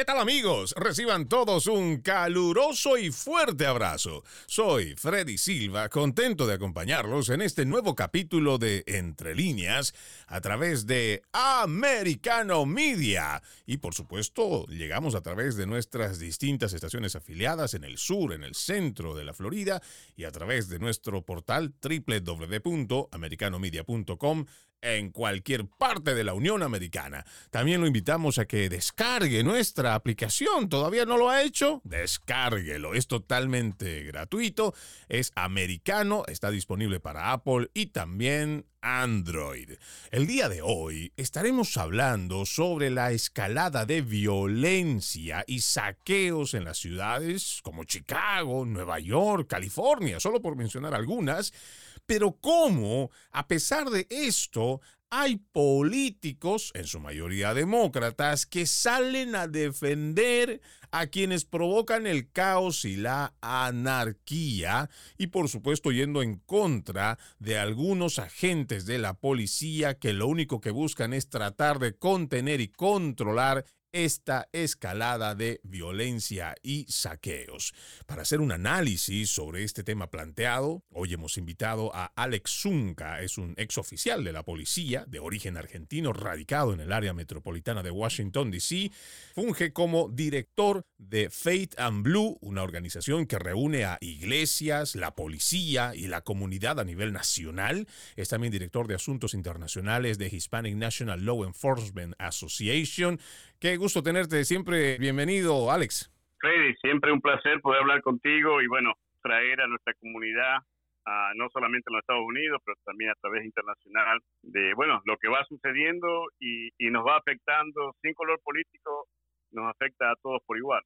¿Qué tal amigos? Reciban todos un caluroso y fuerte abrazo. Soy Freddy Silva, contento de acompañarlos en este nuevo capítulo de Entre líneas a través de Americano Media. Y por supuesto, llegamos a través de nuestras distintas estaciones afiliadas en el sur, en el centro de la Florida y a través de nuestro portal www.americanomedia.com en cualquier parte de la Unión Americana. También lo invitamos a que descargue nuestra aplicación. ¿Todavía no lo ha hecho? Descárguelo. Es totalmente gratuito. Es americano. Está disponible para Apple y también Android. El día de hoy estaremos hablando sobre la escalada de violencia y saqueos en las ciudades como Chicago, Nueva York, California, solo por mencionar algunas, pero cómo, a pesar de esto, hay políticos, en su mayoría demócratas, que salen a defender a quienes provocan el caos y la anarquía y por supuesto yendo en contra de algunos agentes de la policía que lo único que buscan es tratar de contener y controlar esta escalada de violencia y saqueos. Para hacer un análisis sobre este tema planteado, hoy hemos invitado a Alex Zunca, es un ex oficial de la policía de origen argentino radicado en el área metropolitana de Washington, D.C. Funge como director de Faith and Blue, una organización que reúne a iglesias, la policía y la comunidad a nivel nacional. Es también director de asuntos internacionales de Hispanic National Law Enforcement Association. Qué gusto tenerte siempre. Bienvenido, Alex. Freddy, siempre un placer poder hablar contigo y bueno, traer a nuestra comunidad, no solamente en los Estados Unidos, pero también a través internacional, de bueno, lo que va sucediendo y, nos va afectando sin color político, nos afecta a todos por igual.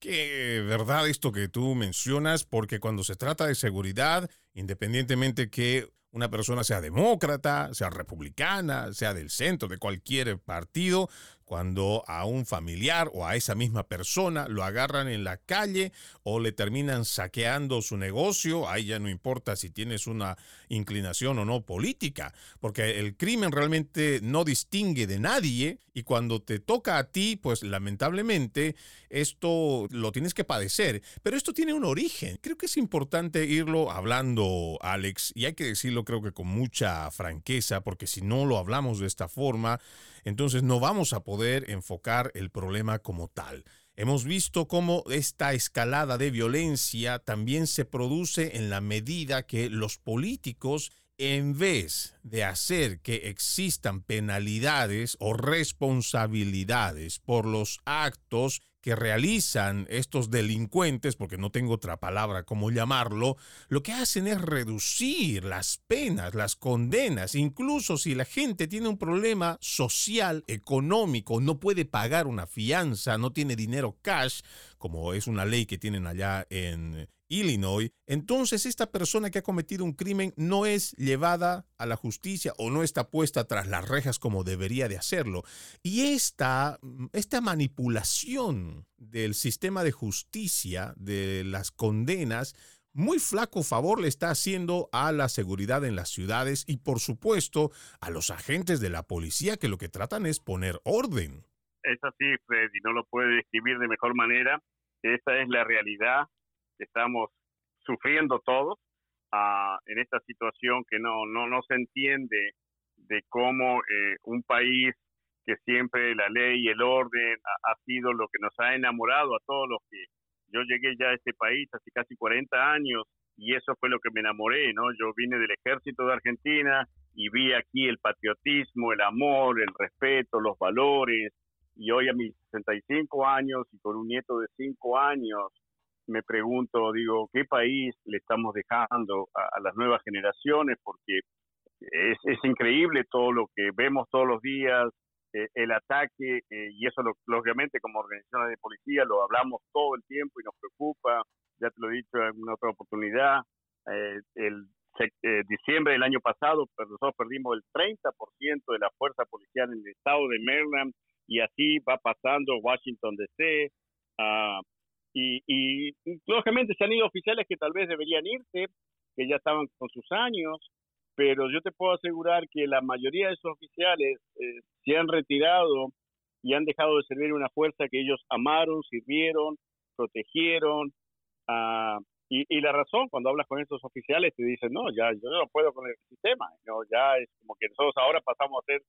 Qué verdad esto que tú mencionas, porque cuando se trata de seguridad, independientemente que una persona sea demócrata, sea republicana, sea del centro, de cualquier partido, cuando a un familiar o a esa misma persona lo agarran en la calle o le terminan saqueando su negocio, ahí ya no importa si tienes una inclinación o no política, porque el crimen realmente no distingue de nadie y cuando te toca a ti, pues lamentablemente esto lo tienes que padecer, pero esto tiene un origen. Creo que es importante irlo hablando, Alex, y hay que decirlo creo que con mucha franqueza, porque si no lo hablamos de esta forma, entonces no vamos a poder enfocar el problema como tal. Hemos visto cómo esta escalada de violencia también se produce en la medida que los políticos en vez de hacer que existan penalidades o responsabilidades por los actos que realizan estos delincuentes, porque no tengo otra palabra como llamarlo, lo que hacen es reducir las penas, las condenas, incluso si la gente tiene un problema social, económico, no puede pagar una fianza, no tiene dinero cash, como es una ley que tienen allá en Illinois, entonces esta persona que ha cometido un crimen no es llevada a la justicia o no está puesta tras las rejas como debería de hacerlo. Y esta, esta manipulación del sistema de justicia, de las condenas, muy flaco favor le está haciendo a la seguridad en las ciudades y por supuesto a los agentes de la policía que lo que tratan es poner orden. Es así, Freddy, no lo puede describir de mejor manera. Esta es la realidad estamos sufriendo todos uh, en esta situación que no, no, no se entiende de cómo eh, un país que siempre la ley y el orden ha, sido lo que nos ha enamorado a todos los que yo llegué ya a este país hace casi 40 años y eso fue lo que me enamoré, ¿no? Yo vine del ejército de Argentina y vi aquí el patriotismo, el amor, el respeto, los valores y hoy a mis 65 años y con un nieto de 5 años me pregunto, digo, ¿qué país le estamos dejando a, las nuevas generaciones? Porque es, es, increíble todo lo que vemos todos los días, eh, el ataque, eh, y eso lógicamente como organizaciones de policía lo hablamos todo el tiempo y nos preocupa, ya te lo he dicho en otra oportunidad, eh, el diciembre del año pasado pues, nosotros perdimos el 30% de la fuerza policial en el estado de Maryland y así va pasando Washington DC, uh, y, lógicamente se han ido oficiales que tal vez deberían irse, que ya estaban con sus años, pero yo te puedo asegurar que la mayoría de esos oficiales eh, se han retirado y han dejado de servir una fuerza que ellos amaron, sirvieron, protegieron. Uh, y, y, la razón, cuando hablas con estos oficiales, te dicen, no, ya yo no puedo con el sistema, no, ya es como que nosotros ahora pasamos a ser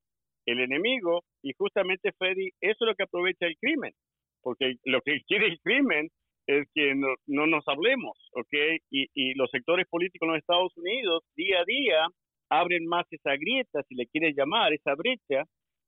el enemigo y justamente, Freddy, eso es lo que aprovecha el crimen, porque lo que quiere el crimen es que no, no nos hablemos, ¿ok? Y, y los sectores políticos en los Estados Unidos, día a día, abren más esa grieta, si le quieres llamar, esa brecha,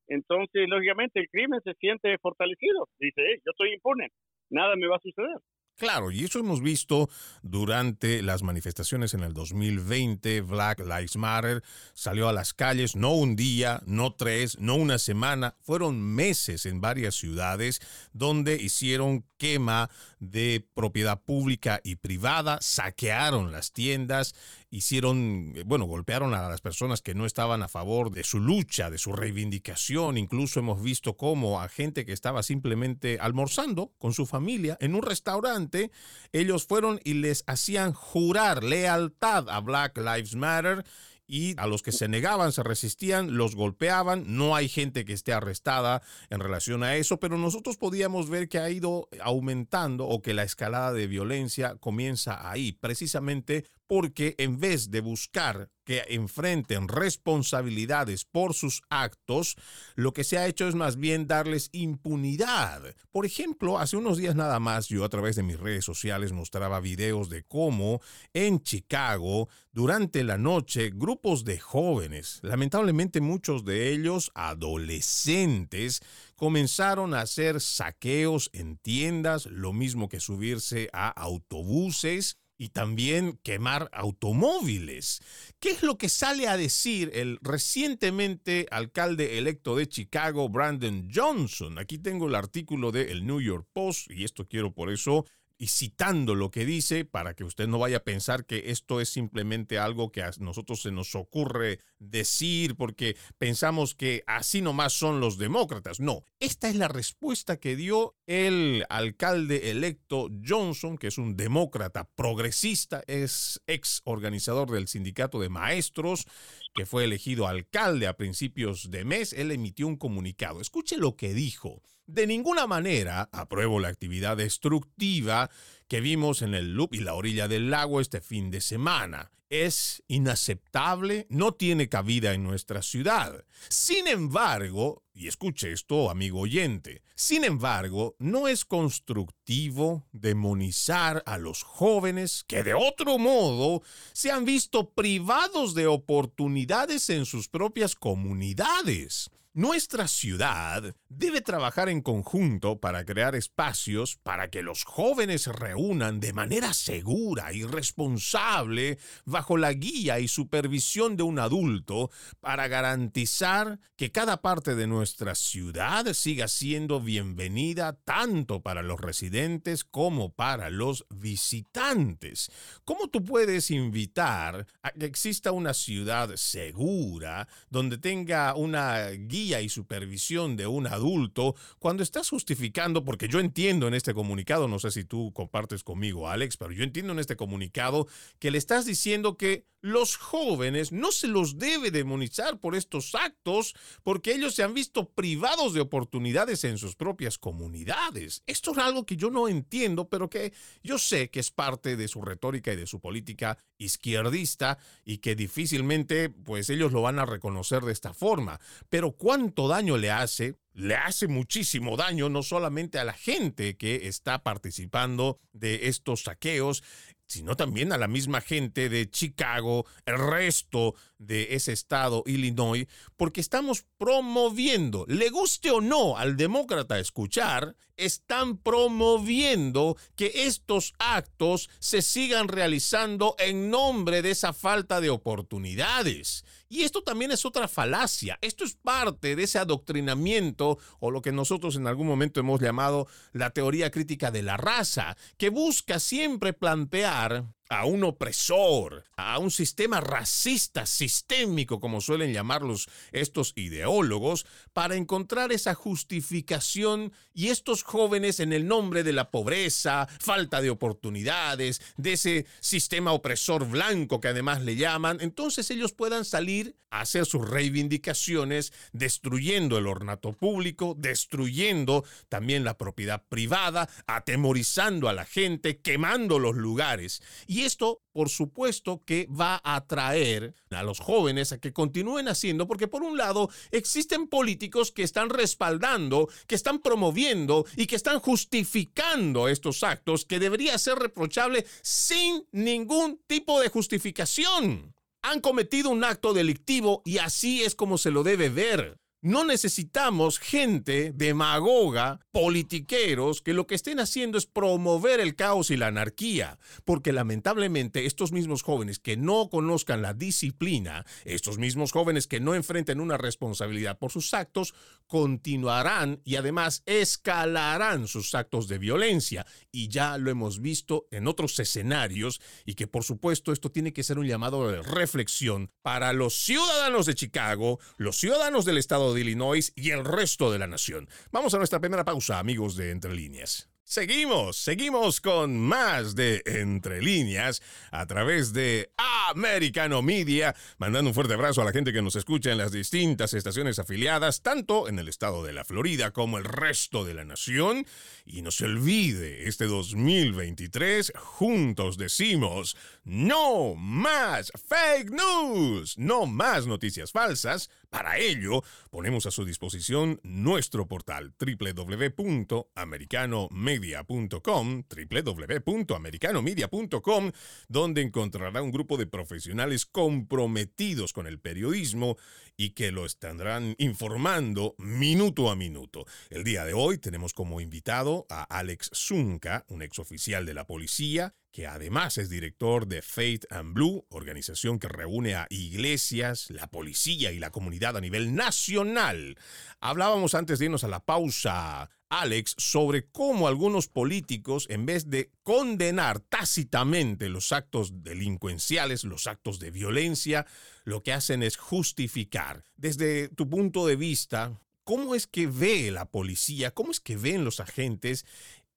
entonces, lógicamente, el crimen se siente fortalecido. Dice, yo estoy impune, nada me va a suceder. Claro, y eso hemos visto durante las manifestaciones en el 2020. Black Lives Matter salió a las calles no un día, no tres, no una semana, fueron meses en varias ciudades donde hicieron quema de propiedad pública y privada, saquearon las tiendas, hicieron, bueno, golpearon a las personas que no estaban a favor de su lucha, de su reivindicación. Incluso hemos visto cómo a gente que estaba simplemente almorzando con su familia en un restaurante, ellos fueron y les hacían jurar lealtad a Black Lives Matter y a los que se negaban, se resistían, los golpeaban. No hay gente que esté arrestada en relación a eso, pero nosotros podíamos ver que ha ido aumentando o que la escalada de violencia comienza ahí, precisamente porque en vez de buscar que enfrenten responsabilidades por sus actos, lo que se ha hecho es más bien darles impunidad. Por ejemplo, hace unos días nada más yo a través de mis redes sociales mostraba videos de cómo en Chicago, durante la noche, grupos de jóvenes, lamentablemente muchos de ellos adolescentes, comenzaron a hacer saqueos en tiendas, lo mismo que subirse a autobuses y también quemar automóviles. ¿Qué es lo que sale a decir el recientemente alcalde electo de Chicago, Brandon Johnson? Aquí tengo el artículo de el New York Post y esto quiero por eso y citando lo que dice para que usted no vaya a pensar que esto es simplemente algo que a nosotros se nos ocurre decir porque pensamos que así nomás son los demócratas. No, esta es la respuesta que dio el alcalde electo Johnson, que es un demócrata progresista, es ex organizador del sindicato de maestros, que fue elegido alcalde a principios de mes. Él emitió un comunicado. Escuche lo que dijo. De ninguna manera apruebo la actividad destructiva que vimos en el loop y la orilla del lago este fin de semana. Es inaceptable, no tiene cabida en nuestra ciudad. Sin embargo, y escuche esto, amigo oyente, sin embargo, no es constructivo demonizar a los jóvenes que de otro modo se han visto privados de oportunidades en sus propias comunidades. Nuestra ciudad debe trabajar en conjunto para crear espacios para que los jóvenes se reúnan de manera segura y responsable bajo la guía y supervisión de un adulto para garantizar que cada parte de nuestra ciudad siga siendo bienvenida tanto para los residentes como para los visitantes. ¿Cómo tú puedes invitar a que exista una ciudad segura donde tenga una guía y supervisión de un adulto cuando estás justificando, porque yo entiendo en este comunicado, no sé si tú compartes conmigo, Alex, pero yo entiendo en este comunicado que le estás diciendo que los jóvenes no se los debe demonizar por estos actos porque ellos se han visto privados de oportunidades en sus propias comunidades. Esto es algo que yo no entiendo, pero que yo sé que es parte de su retórica y de su política izquierdista y que difícilmente pues ellos lo van a reconocer de esta forma. Pero ¿cuánto daño le hace le hace muchísimo daño no solamente a la gente que está participando de estos saqueos, sino también a la misma gente de Chicago, el resto de ese estado, Illinois, porque estamos promoviendo, le guste o no al demócrata escuchar, están promoviendo que estos actos se sigan realizando en nombre de esa falta de oportunidades. Y esto también es otra falacia. Esto es parte de ese adoctrinamiento o lo que nosotros en algún momento hemos llamado la teoría crítica de la raza, que busca siempre plantear a un opresor, a un sistema racista, sistémico, como suelen llamarlos estos ideólogos, para encontrar esa justificación y estos jóvenes en el nombre de la pobreza, falta de oportunidades, de ese sistema opresor blanco que además le llaman, entonces ellos puedan salir a hacer sus reivindicaciones destruyendo el ornato público, destruyendo también la propiedad privada, atemorizando a la gente, quemando los lugares. Y esto, por supuesto, que va a atraer a los jóvenes a que continúen haciendo, porque por un lado existen políticos que están respaldando, que están promoviendo y que están justificando estos actos que debería ser reprochable sin ningún tipo de justificación. Han cometido un acto delictivo y así es como se lo debe ver. No necesitamos gente demagoga, politiqueros, que lo que estén haciendo es promover el caos y la anarquía, porque lamentablemente estos mismos jóvenes que no conozcan la disciplina, estos mismos jóvenes que no enfrenten una responsabilidad por sus actos, continuarán y además escalarán sus actos de violencia. Y ya lo hemos visto en otros escenarios y que por supuesto esto tiene que ser un llamado de reflexión para los ciudadanos de Chicago, los ciudadanos del estado de Illinois y el resto de la nación. Vamos a nuestra primera pausa, amigos de Entre Líneas. Seguimos, seguimos con más de Entre Líneas a través de Americano Media, mandando un fuerte abrazo a la gente que nos escucha en las distintas estaciones afiliadas, tanto en el estado de la Florida como el resto de la nación. Y no se olvide, este 2023 juntos decimos, no más fake news, no más noticias falsas. Para ello, ponemos a su disposición nuestro portal www.americanomedia.com, www.americanomedia.com, donde encontrará un grupo de profesionales comprometidos con el periodismo y que lo estarán informando minuto a minuto. El día de hoy tenemos como invitado a Alex Zunca, un exoficial de la policía, que además es director de Faith and Blue, organización que reúne a iglesias, la policía y la comunidad a nivel nacional. Hablábamos antes de irnos a la pausa, Alex, sobre cómo algunos políticos, en vez de condenar tácitamente los actos delincuenciales, los actos de violencia, lo que hacen es justificar. Desde tu punto de vista, ¿cómo es que ve la policía, cómo es que ven los agentes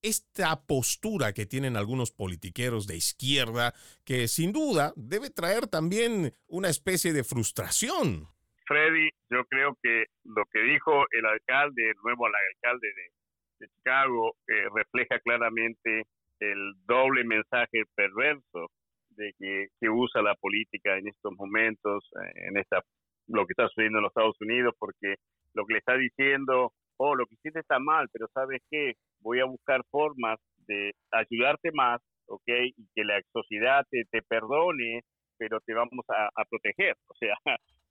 esta postura que tienen algunos politiqueros de izquierda, que sin duda debe traer también una especie de frustración? Freddy, yo creo que lo que dijo el alcalde, el nuevo alcalde de, Chicago, eh, refleja claramente el doble mensaje perverso de que, que, usa la política en estos momentos, eh, en esta lo que está sucediendo en los Estados Unidos, porque lo que le está diciendo, oh, lo que hiciste está mal, pero ¿sabes qué? Voy a buscar formas de ayudarte más, ¿ok? Y que la sociedad te, te perdone, pero te vamos a, a, proteger. O sea,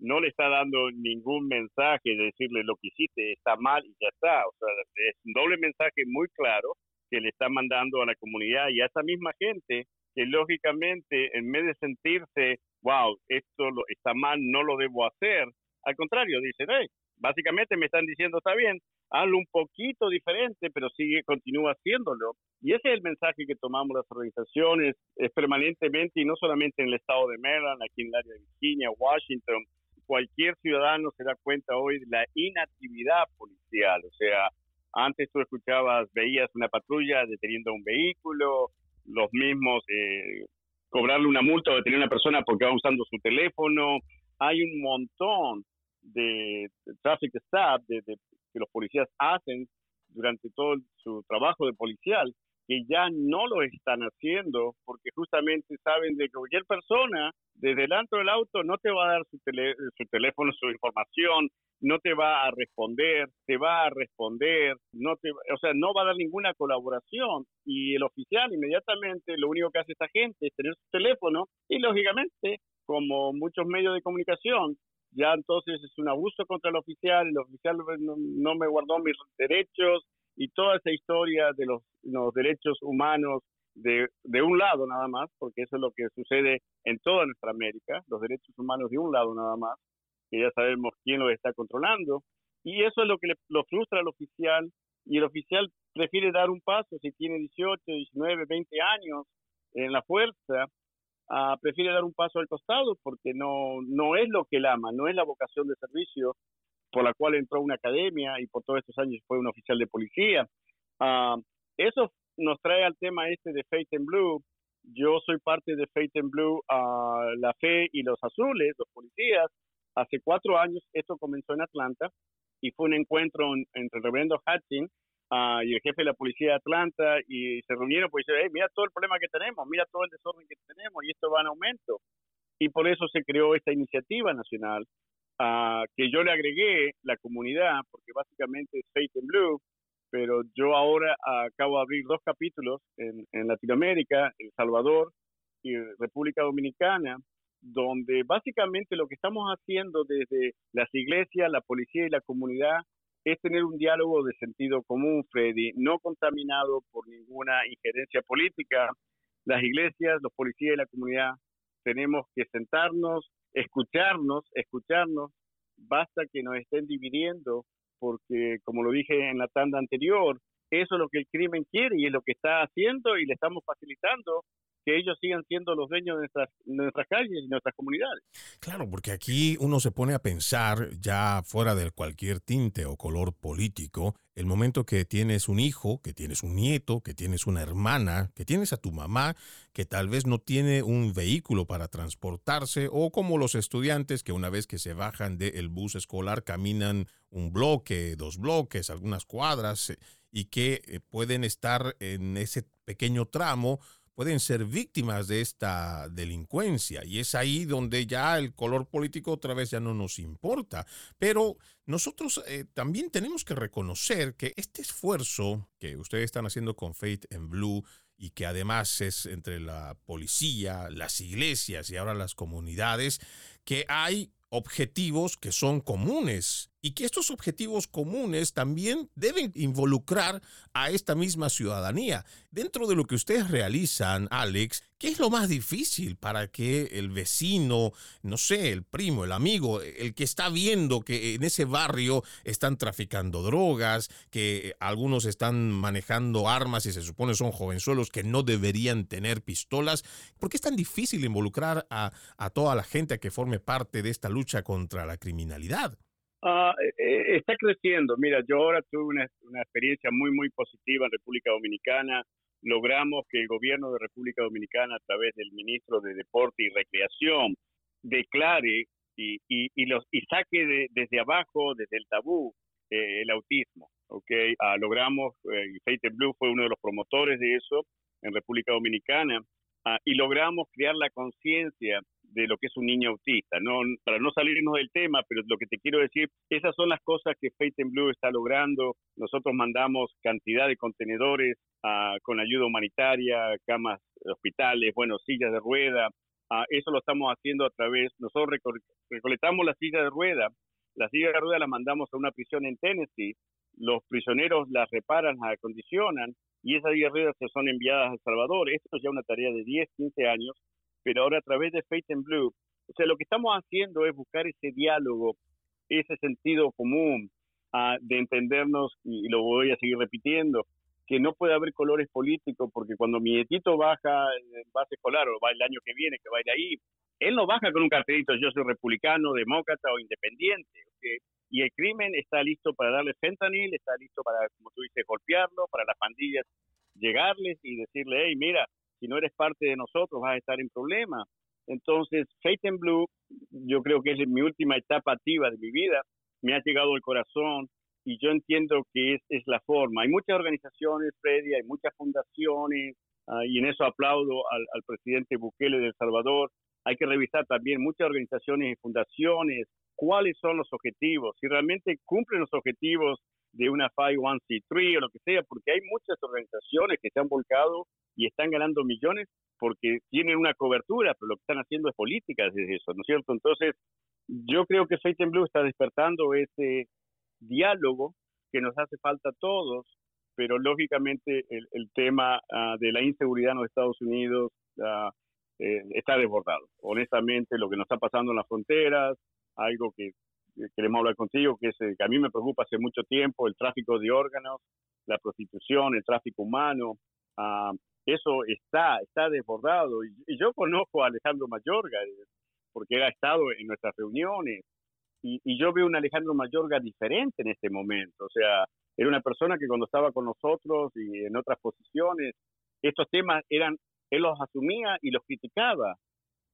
no le está dando ningún mensaje de decirle lo que hiciste está mal y ya está. O sea, es un doble mensaje muy claro que le está mandando a la comunidad y a esa misma gente que lógicamente en vez de sentirse, wow, esto lo, está mal, no lo debo hacer, al contrario, dicen, hey, básicamente me están diciendo, está bien, hazlo un poquito diferente, pero sigue, continúa haciéndolo. Y ese es el mensaje que tomamos las organizaciones es permanentemente y no solamente en el estado de Maryland, aquí en el área de Virginia, Washington, cualquier ciudadano se da cuenta hoy de la inactividad policial, o sea, antes tú escuchabas, veías una patrulla deteniendo un vehículo, los mismos eh, cobrarle una multa o detener a una persona porque va usando su teléfono. Hay un montón de, traffic stop de, que los policías hacen durante todo su trabajo de policial que ya no lo están haciendo porque justamente saben de que cualquier persona desde delante del auto no te va a dar su, su teléfono, su información, no te va a responder, te va a responder, no te, o sea, no va a dar ninguna colaboración. Y el oficial inmediatamente lo único que hace esta gente es tener su teléfono y lógicamente como muchos medios de comunicación ya entonces es un abuso contra el oficial, el oficial no, me guardó mis derechos y toda esa historia de los, los derechos humanos de, de, un lado nada más, porque eso es lo que sucede en toda nuestra América, los derechos humanos de un lado nada más, que ya sabemos quién lo está controlando, y eso es lo que le, lo frustra al oficial, y el oficial prefiere dar un paso si tiene 18, 19, 20 años en la fuerza, uh, prefiere dar un paso al costado porque no, no es lo que él ama, no es la vocación de servicio por la cual entró a una academia y por todos estos años fue un oficial de policía. Uh, eso nos trae al tema este de Faith in Blue. Yo soy parte de Faith in Blue, uh, La Fe y los Azules, los policías. Hace cuatro años esto comenzó en Atlanta y fue un encuentro entre el reverendo Hutchins uh, y el jefe de la policía de Atlanta y se reunieron pues hey, mira todo el problema que tenemos, mira todo el desorden que tenemos y esto va en aumento. Y por eso se creó esta iniciativa nacional que yo le agregué la comunidad, porque básicamente es Faith in Blue, pero yo ahora acabo de abrir dos capítulos en, en Latinoamérica, El Salvador y República Dominicana, donde básicamente lo que estamos haciendo desde las iglesias, la policía y la comunidad es tener un diálogo de sentido común, Freddy, no contaminado por ninguna injerencia política. Las iglesias, los policías y la comunidad tenemos que sentarnos, escucharnos, escucharnos. Basta que nos estén dividiendo porque, como lo dije en la tanda anterior, eso es lo que el crimen quiere y es lo que está haciendo y le estamos facilitando que ellos sigan siendo los dueños de nuestras, nuestras calles y nuestras comunidades. Claro, porque aquí uno se pone a pensar, ya fuera de cualquier tinte o color político, el momento que tienes un hijo, que tienes un nieto, que tienes una hermana, que tienes a tu mamá, que tal vez no tiene un vehículo para transportarse, o como los estudiantes que una vez que se bajan del bus escolar caminan un bloque, dos bloques, algunas cuadras, y que eh, pueden estar en ese pequeño tramo pueden ser víctimas de esta delincuencia. Y es ahí donde ya el color político otra vez ya no nos importa. Pero nosotros eh, también tenemos que reconocer que este esfuerzo que ustedes están haciendo con Faith en Blue y que además es entre la policía, las iglesias y ahora las comunidades, que hay objetivos que son comunes y que estos objetivos comunes también deben involucrar a esta misma ciudadanía. Dentro de lo que ustedes realizan, Alex, ¿qué es lo más difícil para que el vecino, no sé, el primo, el amigo, el que está viendo que en ese barrio están traficando drogas, que algunos están manejando armas y se supone son jovenzuelos que no deberían tener pistolas? ¿Por qué es tan difícil involucrar a, a toda la gente a que forme parte de esta lucha contra la criminalidad? Uh, está creciendo. Mira, yo ahora tuve una, experiencia muy, muy positiva en República Dominicana. Logramos que el gobierno de República Dominicana, a través del ministro de Deporte y Recreación, declare y, y, y, los, y saque desde abajo, desde el tabú, eh, el autismo. Okay? Uh, logramos, eh, Fate Blue fue uno de los promotores de eso en República Dominicana, uh, y logramos crear la conciencia de lo que es un niño autista. No, para no salirnos del tema, pero lo que te quiero decir, esas son las cosas que Faith in Blue está logrando. Nosotros mandamos cantidad de contenedores uh, con ayuda humanitaria, camas hospitales, bueno, sillas de rueda. Uh, eso lo estamos haciendo a través, nosotros recolectamos las sillas de rueda, las sillas de rueda las mandamos a una prisión en Tennessee, los prisioneros las reparan, las acondicionan y esas sillas de ruedas se son enviadas a El Salvador. Esto es ya una tarea de 10, 15 años pero ahora a través de Faith and Blue, o sea, lo que estamos haciendo es buscar ese diálogo, ese sentido común uh, de entendernos, y, lo voy a seguir repitiendo, que no puede haber colores políticos, porque cuando mi nietito baja en base escolar o va el año que viene, que va a ir ahí, él no baja con un cartelito, yo soy republicano, demócrata o independiente. Y el crimen está listo para darle fentanil, está listo para, como tú dices, golpearlo, para las pandillas llegarles y decirle, hey, mira, si no eres parte de nosotros vas a estar en problemas. Entonces, Faith in Blue, yo creo que es mi última etapa activa de mi vida, me ha llegado al corazón y yo entiendo que es, es la forma. Hay muchas organizaciones, Freddy, hay muchas fundaciones, uh, y en eso aplaudo al, al, presidente Bukele de El Salvador. Hay que revisar también muchas organizaciones y fundaciones, cuáles son los objetivos, si realmente cumplen los objetivos de una 501c3 o lo que sea, porque hay muchas organizaciones que se han volcado y están ganando millones porque tienen una cobertura, pero lo que están haciendo es política desde eso, ¿no es cierto? Entonces, yo creo que Faith Blue está despertando ese diálogo que nos hace falta a todos, pero lógicamente el, tema uh, de la inseguridad en los Estados Unidos uh, está desbordado. Honestamente, lo que nos está pasando en las fronteras, algo que queremos hablar contigo, que, es, que a mí me preocupa hace mucho tiempo, el tráfico de órganos, la prostitución, el tráfico humano, uh, eso está, está desbordado. Y, yo conozco a Alejandro Mayorga, eh, porque él ha estado en nuestras reuniones, y, y, yo veo un Alejandro Mayorga diferente en este momento. O sea, era una persona que cuando estaba con nosotros y en otras posiciones, estos temas eran, él los asumía y los criticaba.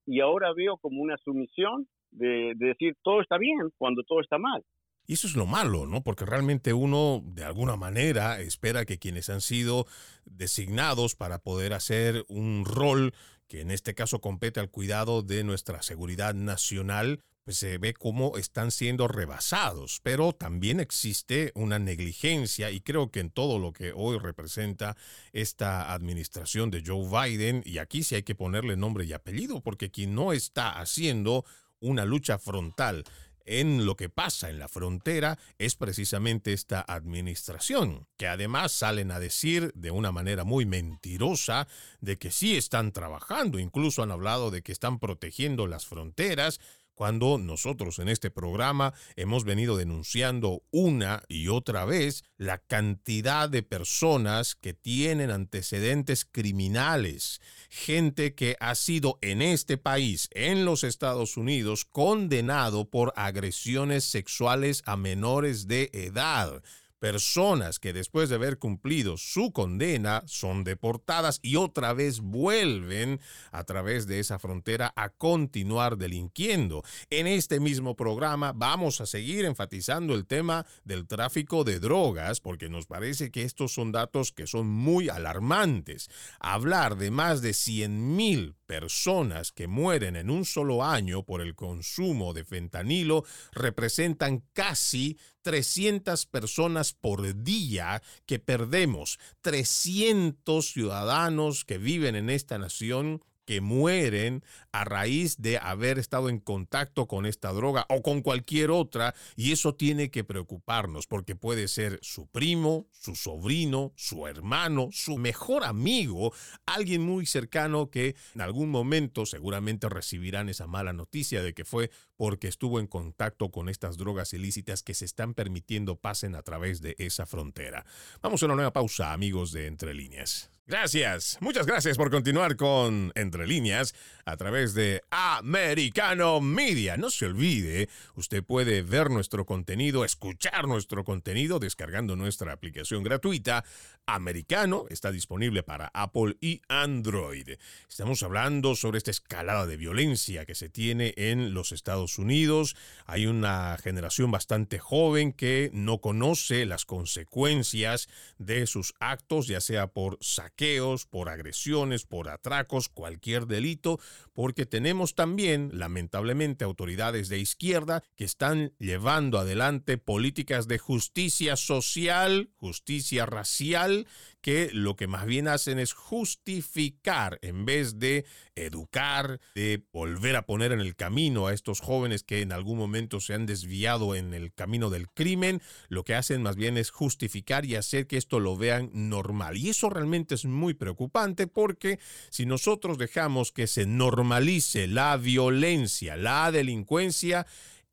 Y ahora veo como una sumisión de, de decir todo está bien cuando todo está mal. Y eso es lo malo, ¿no? Porque realmente uno, de alguna manera, espera que quienes han sido designados para poder hacer un rol que en este caso compete al cuidado de nuestra seguridad nacional, pues se ve cómo están siendo rebasados. Pero también existe una negligencia y creo que en todo lo que hoy representa esta administración de Joe Biden, y aquí sí hay que ponerle nombre y apellido, porque quien no está haciendo una lucha frontal en lo que pasa en la frontera es precisamente esta administración, que además salen a decir de una manera muy mentirosa de que sí están trabajando, incluso han hablado de que están protegiendo las fronteras, cuando nosotros en este programa hemos venido denunciando una y otra vez la cantidad de personas que tienen antecedentes criminales, gente que ha sido en este país, en los Estados Unidos, condenado por agresiones sexuales a menores de edad personas que después de haber cumplido su condena son deportadas y otra vez vuelven a través de esa frontera a continuar delinquiendo. En este mismo programa vamos a seguir enfatizando el tema del tráfico de drogas porque nos parece que estos son datos que son muy alarmantes. Hablar de más de 100 mil personas que mueren en un solo año por el consumo de fentanilo representan casi 300 personas por día que perdemos. 300 ciudadanos que viven en esta nación que mueren a raíz de haber estado en contacto con esta droga o con cualquier otra y eso tiene que preocuparnos porque puede ser su primo, su sobrino, su hermano, su mejor amigo, alguien muy cercano que en algún momento seguramente recibirán esa mala noticia de que fue porque estuvo en contacto con estas drogas ilícitas que se están permitiendo pasen a través de esa frontera. Vamos a una nueva pausa, amigos de Entre Líneas. Gracias, muchas gracias por continuar con Entre Líneas a través de Americano Media. No se olvide, usted puede ver nuestro contenido, escuchar nuestro contenido descargando nuestra aplicación gratuita. Americano está disponible para Apple y Android. Estamos hablando sobre esta escalada de violencia que se tiene en los Estados Unidos. Hay una generación bastante joven que no conoce las consecuencias de sus actos, ya sea por por agresiones, por atracos, cualquier delito, porque tenemos también, lamentablemente, autoridades de izquierda que están llevando adelante políticas de justicia social, justicia racial, que lo que más bien hacen es justificar en vez de educar, de volver a poner en el camino a estos jóvenes que en algún momento se han desviado en el camino del crimen, lo que hacen más bien es justificar y hacer que esto lo vean normal. Y eso realmente es muy preocupante porque si nosotros dejamos que se normalice la violencia, la delincuencia,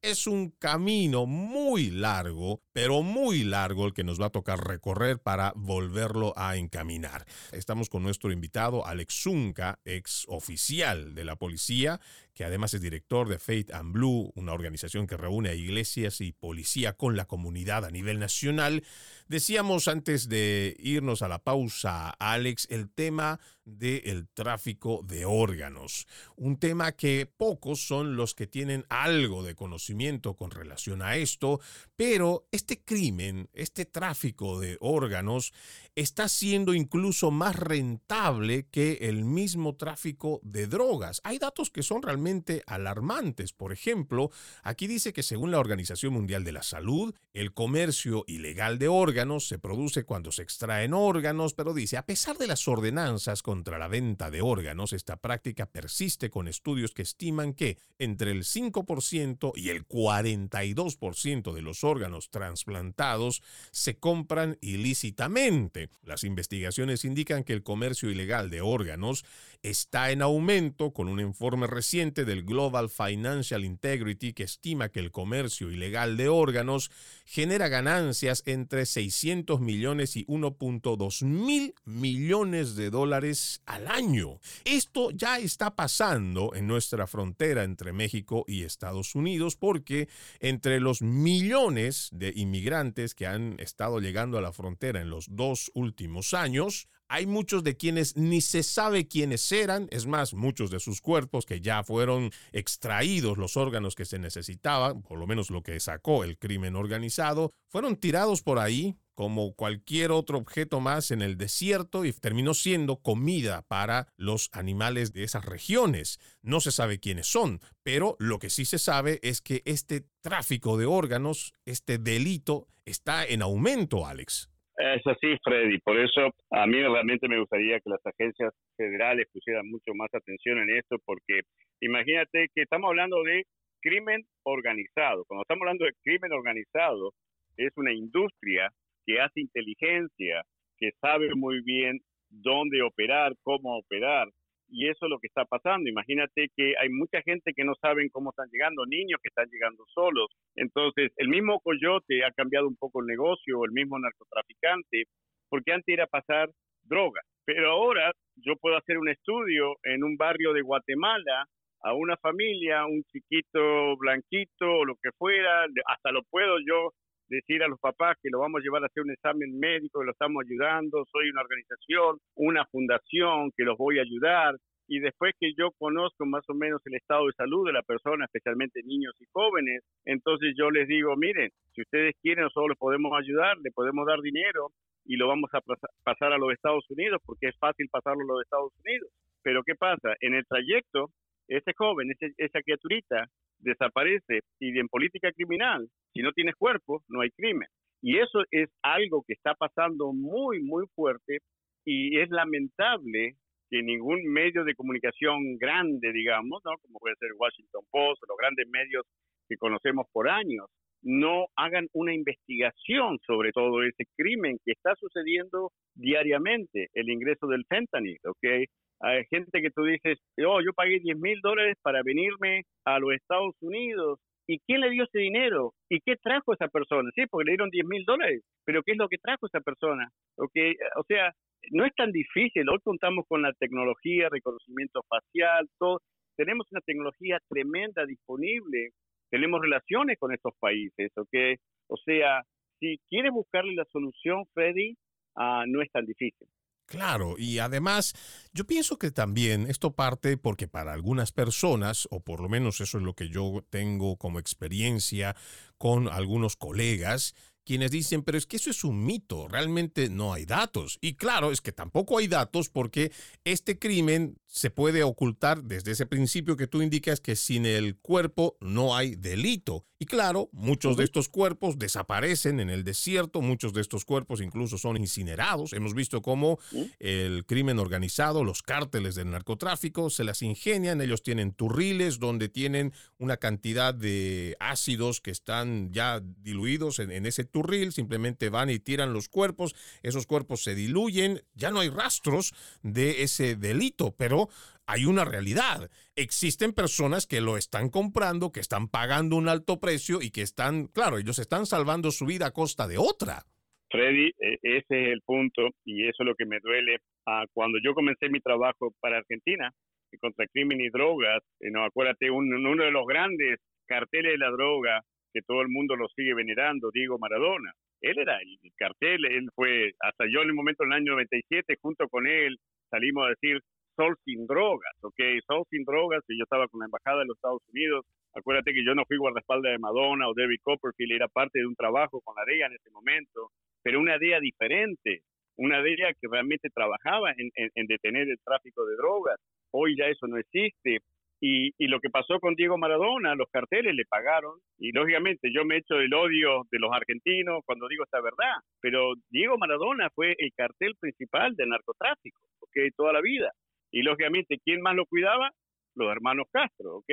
es un camino muy largo, pero muy largo el que nos va a tocar recorrer para volverlo a encaminar. Estamos con nuestro invitado Alex Zunca, ex oficial de la policía, que además es director de Faith and Blue, una organización que reúne a iglesias y policía con la comunidad a nivel nacional. Decíamos antes de irnos a la pausa, Alex, el tema del tráfico de órganos, un tema que pocos son los que tienen algo de conocimiento con relación a esto, pero este crimen, este tráfico de órganos, está siendo incluso más rentable que el mismo tráfico de drogas. Hay datos que son realmente alarmantes. Por ejemplo, aquí dice que según la Organización Mundial de la Salud, el comercio ilegal de órganos se produce cuando se extraen órganos, pero dice, a pesar de las ordenanzas contra la venta de órganos, esta práctica persiste con estudios que estiman que entre el 5% y el 42% de los órganos trasplantados se compran ilícitamente Las investigaciones indican que el comercio ilegal de órganos está en aumento con un informe reciente del Global Financial Integrity que estima que el comercio ilegal de órganos genera ganancias entre 600 millones y 1.2 mil millones de dólares al año. Esto ya está pasando en nuestra frontera entre México y Estados Unidos porque entre los millones de inmigrantes que han estado llegando a la frontera en los dos últimos años, hay muchos de quienes ni se sabe quiénes eran, es más, muchos de sus cuerpos que ya fueron extraídos los órganos que se necesitaban, por lo menos lo que sacó el crimen organizado, fueron tirados por ahí como cualquier otro objeto más en el desierto y terminó siendo comida para los animales de esas regiones. No se sabe quiénes son, pero lo que sí se sabe es que este tráfico de órganos, este delito, está en aumento, Alex. Es así, Freddy. Por eso a mí realmente me gustaría que las agencias federales pusieran mucho más atención en esto, porque imagínate que estamos hablando de crimen organizado. Cuando estamos hablando de crimen organizado, es una industria que hace inteligencia, que sabe muy bien dónde operar, cómo operar, y eso es lo que está pasando. Imagínate que hay mucha gente que no saben cómo están llegando, niños que están llegando solos. Entonces, el mismo coyote ha cambiado un poco el negocio, el mismo narcotraficante, porque antes era pasar droga. Pero ahora yo puedo hacer un estudio en un barrio de Guatemala a una familia, un chiquito blanquito o lo que fuera, hasta lo puedo yo decir a los papás que lo vamos a llevar a hacer un examen médico, que lo estamos ayudando, soy una organización, una fundación, que los voy a ayudar. Y después que yo conozco más o menos el estado de salud de la persona, especialmente niños y jóvenes, entonces yo les digo, miren, si ustedes quieren, nosotros les podemos ayudar, le podemos dar dinero y lo vamos a pasar a los Estados Unidos porque es fácil pasarlo a los Estados Unidos. Pero ¿qué pasa? En el trayecto, ese joven, esa criaturita, desaparece y en política criminal, si no tienes cuerpo, no hay crimen. Y eso es algo que está pasando muy, muy fuerte y es lamentable que ningún medio de comunicación grande, digamos, ¿no? como puede ser Washington Post los grandes medios que conocemos por años, no hagan una investigación sobre todo ese crimen que está sucediendo diariamente, el ingreso del fentanyl, ¿ok? Hay gente que tú dices, oh, yo pagué 10 mil dólares para venirme a los Estados Unidos. ¿Y quién le dio ese dinero? ¿Y qué trajo esa persona? Sí, porque le dieron 10 mil dólares, pero ¿qué es lo que trajo esa persona? Okay, o sea, no es tan difícil. Hoy contamos con la tecnología, reconocimiento facial, todo. Tenemos una tecnología tremenda disponible. Tenemos relaciones con estos países, ¿ok? O sea, si quieres buscarle la solución, Freddy, uh, no es tan difícil. Claro, y además yo pienso que también esto parte porque para algunas personas, o por lo menos eso es lo que yo tengo como experiencia con algunos colegas, quienes dicen, pero es que eso es un mito, realmente no hay datos. Y claro, es que tampoco hay datos porque este crimen se puede ocultar desde ese principio que tú indicas que sin el cuerpo no hay delito. Y claro, muchos de estos cuerpos desaparecen en el desierto, muchos de estos cuerpos incluso son incinerados. Hemos visto cómo el crimen organizado, los cárteles del narcotráfico se las ingenian, ellos tienen turriles donde tienen una cantidad de ácidos que están ya diluidos en, en ese turril, simplemente van y tiran los cuerpos, esos cuerpos se diluyen, ya no hay rastros de ese delito, pero hay una realidad. Existen personas que lo están comprando, que están pagando un alto precio y que están, claro, ellos están salvando su vida a costa de otra. Freddy, e, ese es el punto y eso es lo que me duele. Ah, cuando yo comencé mi trabajo para Argentina contra crimen y drogas, eh, no acuérdate, uno de los grandes carteles de la droga que todo el mundo lo sigue venerando, Diego Maradona. Él era el cartel, él fue, hasta yo en el momento en el año 97, junto con él, salimos a decir Sol sin drogas, ¿ok? Sol sin drogas, y yo estaba con la Embajada de los Estados Unidos. Acuérdate que yo no fui guardaespaldas de Madonna o David Copperfield, era parte de un trabajo con la DEA en ese momento, pero una DEA diferente, una DEA que realmente trabajaba en, en detener el tráfico de drogas. Hoy ya eso no existe. Y, lo que pasó con Diego Maradona, los carteles le pagaron y lógicamente yo me echo el odio de los argentinos cuando digo esta verdad, pero Diego Maradona fue el cartel principal del narcotráfico, ¿ok? Toda la vida. Y lógicamente, ¿quién más lo cuidaba? Los hermanos Castro, ¿ok?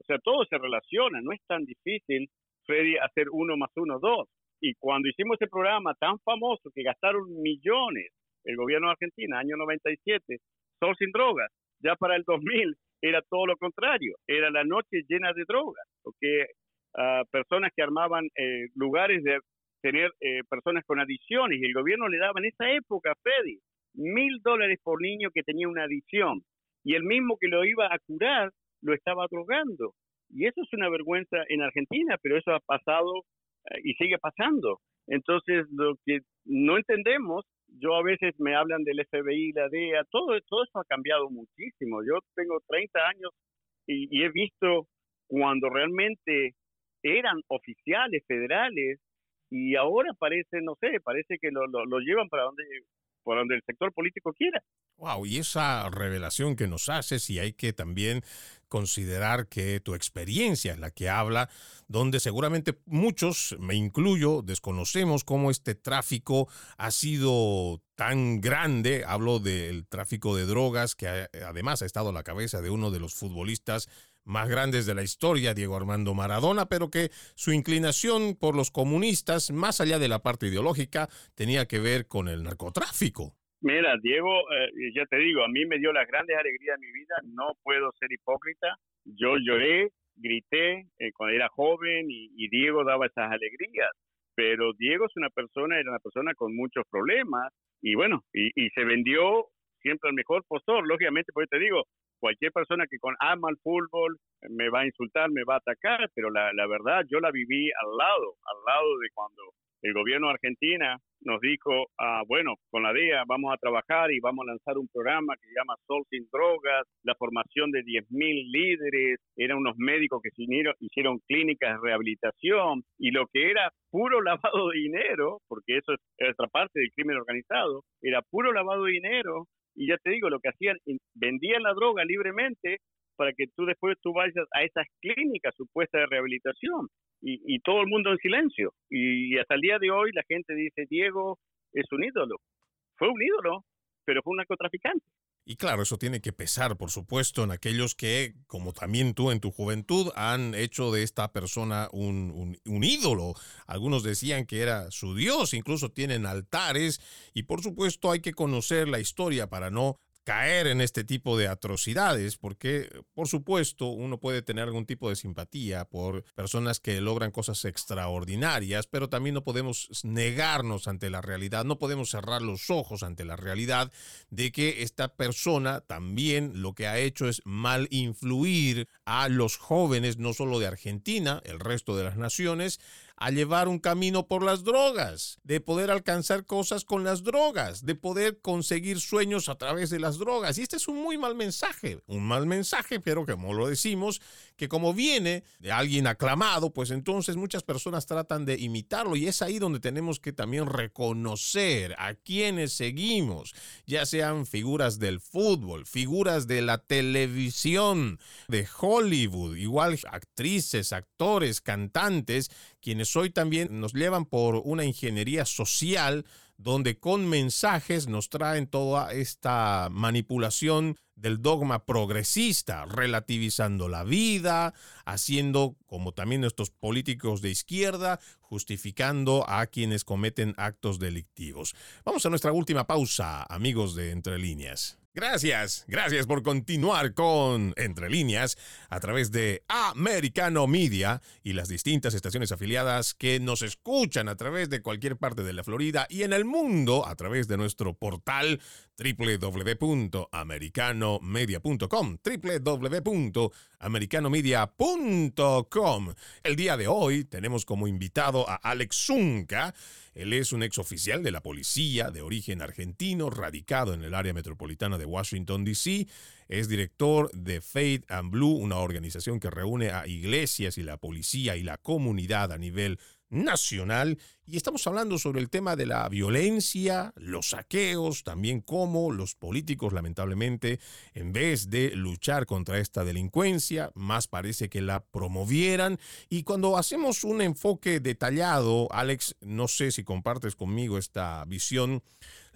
O sea, todo se relaciona, no es tan difícil, Freddy, hacer uno más uno, dos. Y cuando hicimos ese programa tan famoso que gastaron millones el gobierno de Argentina, año 97, Sol sin drogas, ya para el 2000 era todo lo contrario, era la noche llena de drogas, porque uh, personas que armaban eh, lugares de tener eh, personas con adicciones y el gobierno le daba en esa época, Freddy, mil dólares por niño que tenía una adicción y el mismo que lo iba a curar lo estaba drogando. Y eso es una vergüenza en Argentina, pero eso ha pasado eh, y sigue pasando. Entonces, lo que no entendemos, yo a veces me hablan del FBI, la DEA, todo, todo eso ha cambiado muchísimo. Yo tengo 30 años y, he visto cuando realmente eran oficiales federales y ahora parece, no sé, parece que lo, lo, lo llevan para donde por donde el sector político quiera. Wow, y esa revelación que nos haces, y hay que también considerar que tu experiencia es la que habla, donde seguramente muchos, me incluyo, desconocemos cómo este tráfico ha sido tan grande. Hablo del tráfico de drogas, que además ha estado a la cabeza de uno de los futbolistas más grandes de la historia, Diego Armando Maradona, pero que su inclinación por los comunistas, más allá de la parte ideológica, tenía que ver con el narcotráfico. Mira, Diego, eh, ya te digo, a mí me dio las grandes alegrías de mi vida, no puedo ser hipócrita. Yo lloré, grité eh, cuando era joven y, Diego daba esas alegrías, pero Diego es una persona, era una persona con muchos problemas y bueno, y, y se vendió siempre al mejor postor, lógicamente, porque te digo, cualquier persona que con ama el fútbol me va a insultar, me va a atacar, pero la, la verdad yo la viví al lado, al lado de cuando el gobierno de Argentina nos dijo, ah, bueno, con la DEA vamos a trabajar y vamos a lanzar un programa que se llama Sol sin drogas, la formación de 10.000 líderes, eran unos médicos que hicieron, hicieron clínicas de rehabilitación y lo que era puro lavado de dinero, porque eso es otra parte del crimen organizado, era puro lavado de dinero y ya te digo, lo que hacían, vendían la droga libremente para que tú después tú vayas a esas clínicas supuestas de rehabilitación y, y todo el mundo en silencio. Y hasta el día de hoy la gente dice, Diego es un ídolo. Fue un ídolo, pero fue un narcotraficante. Y claro, eso tiene que pesar, por supuesto, en aquellos que, como también tú en tu juventud, han hecho de esta persona un, un, ídolo. Algunos decían que era su Dios, incluso tienen altares. Y por supuesto hay que conocer la historia para no caer en este tipo de atrocidades, porque por supuesto uno puede tener algún tipo de simpatía por personas que logran cosas extraordinarias, pero también no podemos negarnos ante la realidad, no podemos cerrar los ojos ante la realidad de que esta persona también lo que ha hecho es mal influir a los jóvenes, no solo de Argentina, el resto de las naciones, a llevar un camino por las drogas, de poder alcanzar cosas con las drogas, de poder conseguir sueños a través de las drogas. Y este es un muy mal mensaje, un mal mensaje, pero como lo decimos, que como viene de alguien aclamado, pues entonces muchas personas tratan de imitarlo y es ahí donde tenemos que también reconocer a quienes seguimos, ya sean figuras del fútbol, figuras de la televisión, de Hollywood, igual actrices, actores, cantantes, quienes hoy también nos llevan por una ingeniería social donde con mensajes nos traen toda esta manipulación del dogma progresista, relativizando la vida, haciendo, como también estos políticos de izquierda, justificando a quienes cometen actos delictivos. Vamos a nuestra última pausa, amigos de Entre Líneas. Gracias, gracias por continuar con Entre líneas a través de Americano Media y las distintas estaciones afiliadas que nos escuchan a través de cualquier parte de la Florida y en el mundo a través de nuestro portal www.americanomedia.com www.americanomedia.com El día de hoy tenemos como invitado a Alex Zunca. Él es un ex oficial de la policía de origen argentino, radicado en el área metropolitana de Washington, D.C. Es director de Faith and Blue, una organización que reúne a iglesias y la policía y la comunidad a nivel nacional y estamos hablando sobre el tema de la violencia, los saqueos, también cómo los políticos lamentablemente en vez de luchar contra esta delincuencia, más parece que la promovieran. Y cuando hacemos un enfoque detallado, Alex, no sé si compartes conmigo esta visión,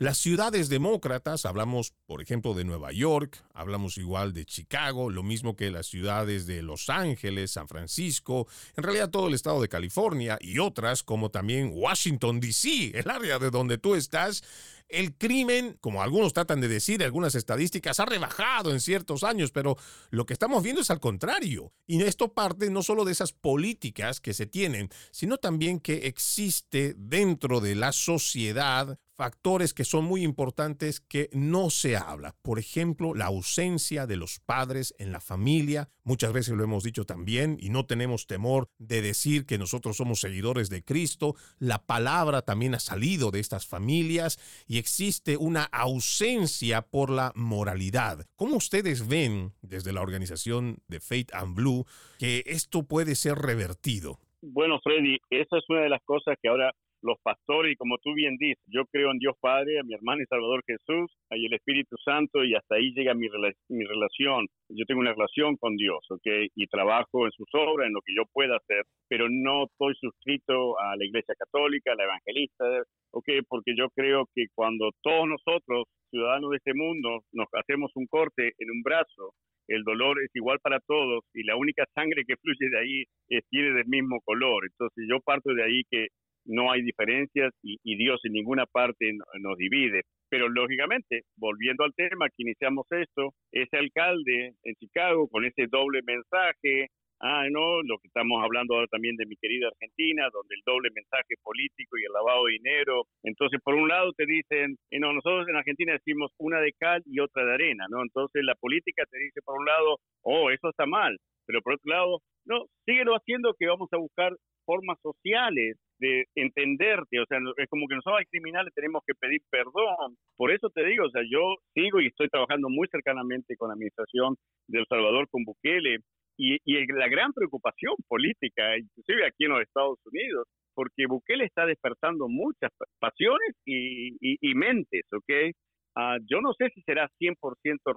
Las ciudades demócratas, hablamos por ejemplo de Nueva York, hablamos igual de Chicago, lo mismo que las ciudades de Los Ángeles, San Francisco, en realidad todo el estado de California y otras como también Washington, D.C., el área de donde tú estás, el crimen, como algunos tratan de decir, algunas estadísticas, ha rebajado en ciertos años, pero lo que estamos viendo es al contrario. Y esto parte no solo de esas políticas que se tienen, sino también que existe dentro de la sociedad factores que son muy importantes que no se habla. Por ejemplo, la ausencia de los padres en la familia. Muchas veces lo hemos dicho también y no tenemos temor de decir que nosotros somos seguidores de Cristo. La palabra también ha salido de estas familias y existe una ausencia por la moralidad. ¿Cómo ustedes ven desde la organización de Faith and Blue que esto puede ser revertido? Bueno, Freddy, esa es una de las cosas que ahora los pastores, y como tú bien dices, yo creo en Dios Padre, a mi hermano y Salvador Jesús, y el Espíritu Santo, y hasta ahí llega mi, mi relación. Yo tengo una relación con Dios, ¿ok? Y trabajo en sus obras, en lo que yo pueda hacer, pero no estoy suscrito a la Iglesia Católica, a la Evangelista, ¿ok? Porque yo creo que cuando todos nosotros, ciudadanos de este mundo, nos hacemos un corte en un brazo, el dolor es igual para todos y la única sangre que fluye de ahí es, tiene del mismo color. Entonces yo parto de ahí que no hay diferencias y, Dios en ninguna parte nos divide. Pero lógicamente, volviendo al tema que iniciamos esto, ese alcalde en Chicago con ese doble mensaje, ah, no, lo que estamos hablando ahora también de mi querida Argentina, donde el doble mensaje político y el lavado de dinero. Entonces, por un lado te dicen, eh, no, nosotros en Argentina decimos una de cal y otra de arena, ¿no? Entonces la política te dice por un lado, oh, eso está mal, pero por otro lado, no, síguelo haciendo que vamos a buscar formas sociales de entenderte, o sea, es como que nosotros criminales tenemos que pedir perdón. Por eso te digo, o sea, yo sigo y estoy trabajando muy cercanamente con la administración de El Salvador, con Bukele, y, y la gran preocupación política, inclusive aquí en los Estados Unidos, porque Bukele está despertando muchas pasiones y, y, mentes, ¿ok? Uh, yo no sé si será 100%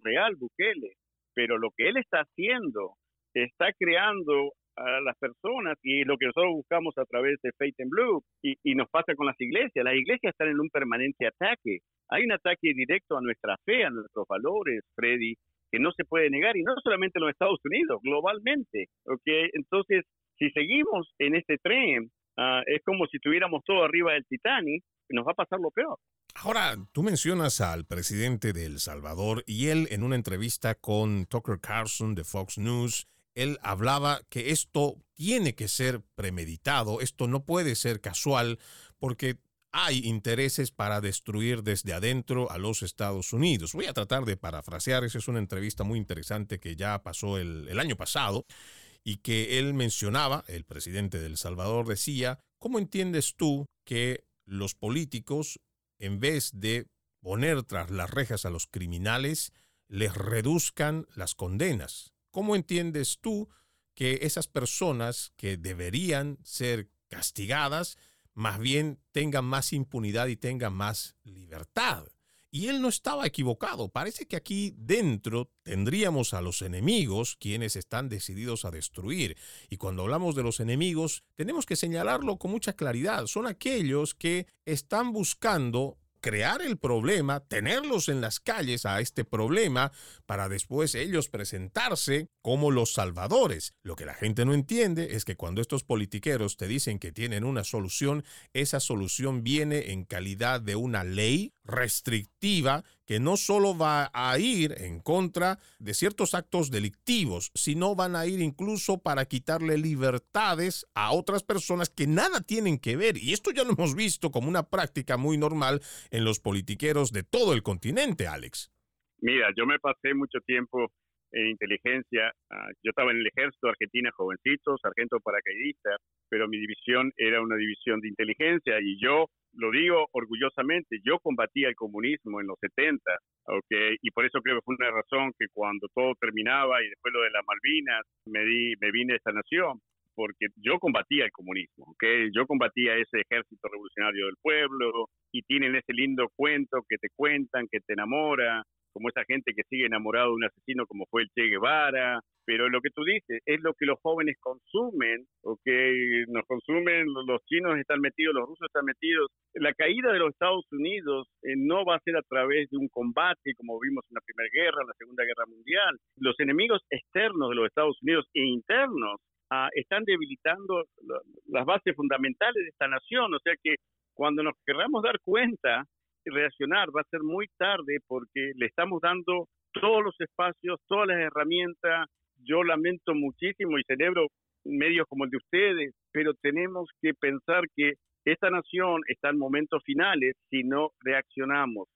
real Bukele, pero lo que él está haciendo está creando a las personas y lo que nosotros buscamos a través de Faith in Blue y, y, nos pasa con las iglesias. Las iglesias están en un permanente ataque. Hay un ataque directo a nuestra fe, a nuestros valores, Freddy, que no se puede negar y no solamente en los Estados Unidos, globalmente. ¿okay? Entonces, si seguimos en este tren, uh, es como si estuviéramos todo arriba del Titanic, nos va a pasar lo peor. Ahora, tú mencionas al presidente de El Salvador y él en una entrevista con Tucker Carlson de Fox News él hablaba que esto tiene que ser premeditado, esto no puede ser casual, porque hay intereses para destruir desde adentro a los Estados Unidos. Voy a tratar de parafrasear, esa es una entrevista muy interesante que ya pasó el, año pasado y que él mencionaba, el presidente de El Salvador decía, ¿cómo entiendes tú que los políticos, en vez de poner tras las rejas a los criminales, les reduzcan las condenas? ¿Cómo entiendes tú que esas personas que deberían ser castigadas, más bien tengan más impunidad y tengan más libertad? Y él no estaba equivocado. Parece que aquí dentro tendríamos a los enemigos quienes están decididos a destruir. Y cuando hablamos de los enemigos, tenemos que señalarlo con mucha claridad. Son aquellos que están buscando crear el problema, tenerlos en las calles a este problema, para después ellos presentarse como los salvadores. Lo que la gente no entiende es que cuando estos politiqueros te dicen que tienen una solución, esa solución viene en calidad de una ley restrictiva que no solo va a ir en contra de ciertos actos delictivos, sino van a ir incluso para quitarle libertades a otras personas que nada tienen que ver. Y esto ya lo hemos visto como una práctica muy normal en los politiqueros de todo el continente, Alex. Mira, yo me pasé mucho tiempo en inteligencia. Ah, yo estaba en el ejército de Argentina, jovencito, sargento paracaidista, pero mi división era una división de inteligencia y yo lo digo orgullosamente, yo combatía el comunismo en los 70, okay, y por eso creo que fue una razón que cuando todo terminaba y después lo de las Malvinas, me, di, me vine a esta nación, porque yo combatía el comunismo, okay, yo combatía ese ejército revolucionario del pueblo, y tienen ese lindo cuento que te cuentan, que te enamora, como esa gente que sigue enamorado de un asesino como fue el Che Guevara, pero lo que tú dices es lo que los jóvenes consumen, o nos consumen, los chinos están metidos, los rusos están metidos. La caída de los Estados Unidos eh, no va a ser a través de un combate como vimos en la Primera Guerra, en la Segunda Guerra Mundial. Los enemigos externos de los Estados Unidos e internos ah, están debilitando las bases fundamentales de esta nación, o sea que cuando nos querramos dar cuenta y reaccionar va a ser muy tarde porque le estamos dando todos los espacios, todas las herramientas. Yo lamento muchísimo y celebro medios como el de ustedes, pero tenemos que pensar que esta nación está en momentos finales si no reaccionamos,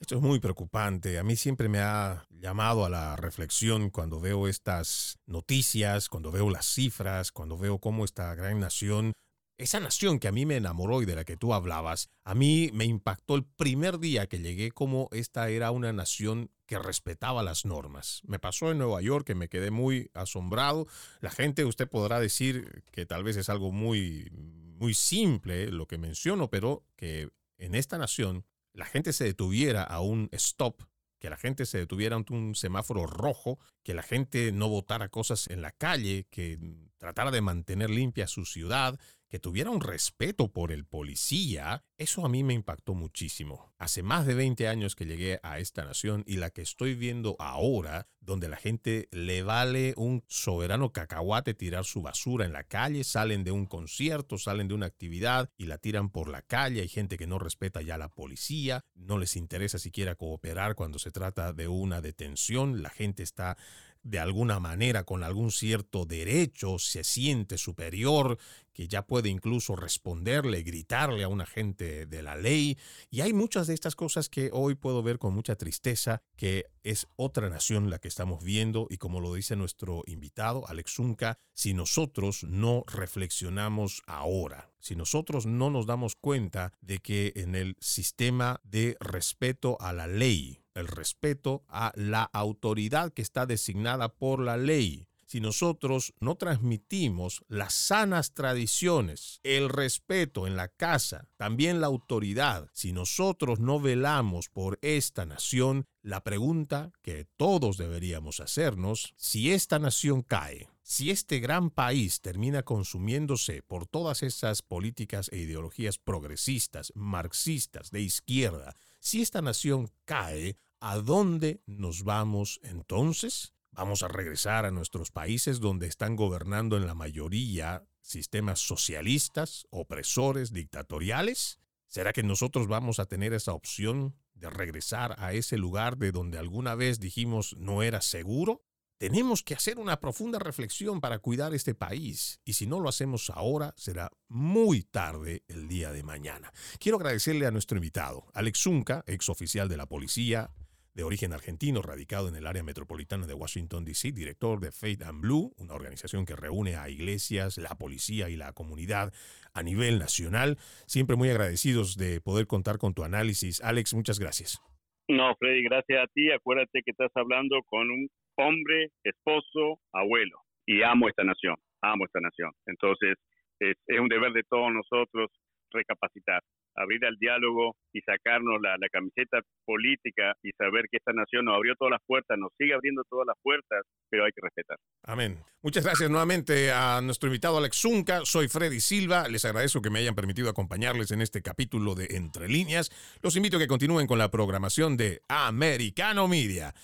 Esto es muy preocupante. A mí siempre me ha llamado a la reflexión cuando veo estas noticias, cuando veo las cifras, cuando veo cómo esta gran nación esa nación que a mí me enamoró y de la que tú hablabas, a mí me impactó el primer día que llegué como esta era una nación que respetaba las normas. Me pasó en Nueva York que me quedé muy asombrado. La gente, usted podrá decir que tal vez es algo muy, muy simple lo que menciono, pero que en esta nación la gente se detuviera a un stop que la gente se detuviera ante un semáforo rojo, que la gente no votara cosas en la calle, que tratara de mantener limpia su ciudad, que tuviera un respeto por el policía, eso a mí me impactó muchísimo. Hace más de 20 años que llegué a esta nación y la que estoy viendo ahora, donde la gente le vale un soberano cacahuate tirar su basura en la calle, salen de un concierto, salen de una actividad y la tiran por la calle, hay gente que no respeta ya a la policía, no les interesa siquiera cooperar cuando se trata de una detención, la gente está de alguna manera, con algún cierto derecho, se siente superior, que ya puede incluso responderle, gritarle a un agente de la ley. Y hay muchas de estas cosas que hoy puedo ver con mucha tristeza, que es otra nación la que estamos viendo y como lo dice nuestro invitado, Alex Zunca, si nosotros no reflexionamos ahora, si nosotros no nos damos cuenta de que en el sistema de respeto a la ley, el respeto a la autoridad que está designada por la ley. Si nosotros no transmitimos las sanas tradiciones, el respeto en la casa, también la autoridad, si nosotros no velamos por esta nación, la pregunta que todos deberíamos hacernos, si esta nación cae, si este gran país termina consumiéndose por todas esas políticas e ideologías progresistas, marxistas, de izquierda, si esta nación cae, ¿a dónde nos vamos entonces? ¿Vamos a regresar a nuestros países donde están gobernando en la mayoría sistemas socialistas, opresores, dictatoriales? ¿Será que nosotros vamos a tener esa opción de regresar a ese lugar de donde alguna vez dijimos no era seguro? Tenemos que hacer una profunda reflexión para cuidar este país y si no lo hacemos ahora será muy tarde el día de mañana. Quiero agradecerle a nuestro invitado, Alex Zunca, ex oficial de la policía, de origen argentino, radicado en el área metropolitana de Washington, D.C., director de Faith and Blue, una organización que reúne a iglesias, la policía y la comunidad a nivel nacional. Siempre muy agradecidos de poder contar con tu análisis. Alex, muchas gracias. No, Freddy, gracias a ti. Acuérdate que estás hablando con un hombre, esposo, abuelo. Y amo esta nación, amo esta nación. Entonces, es, un deber de todos nosotros recapacitar, abrir al diálogo y sacarnos la, la, camiseta política y saber que esta nación nos abrió todas las puertas, nos sigue abriendo todas las puertas, pero hay que respetar. Amén. Muchas gracias nuevamente a nuestro invitado Alex Zunca. Soy Freddy Silva. Les agradezco que me hayan permitido acompañarles en este capítulo de Entre Líneas. Los invito a que continúen con la programación de Americano Media.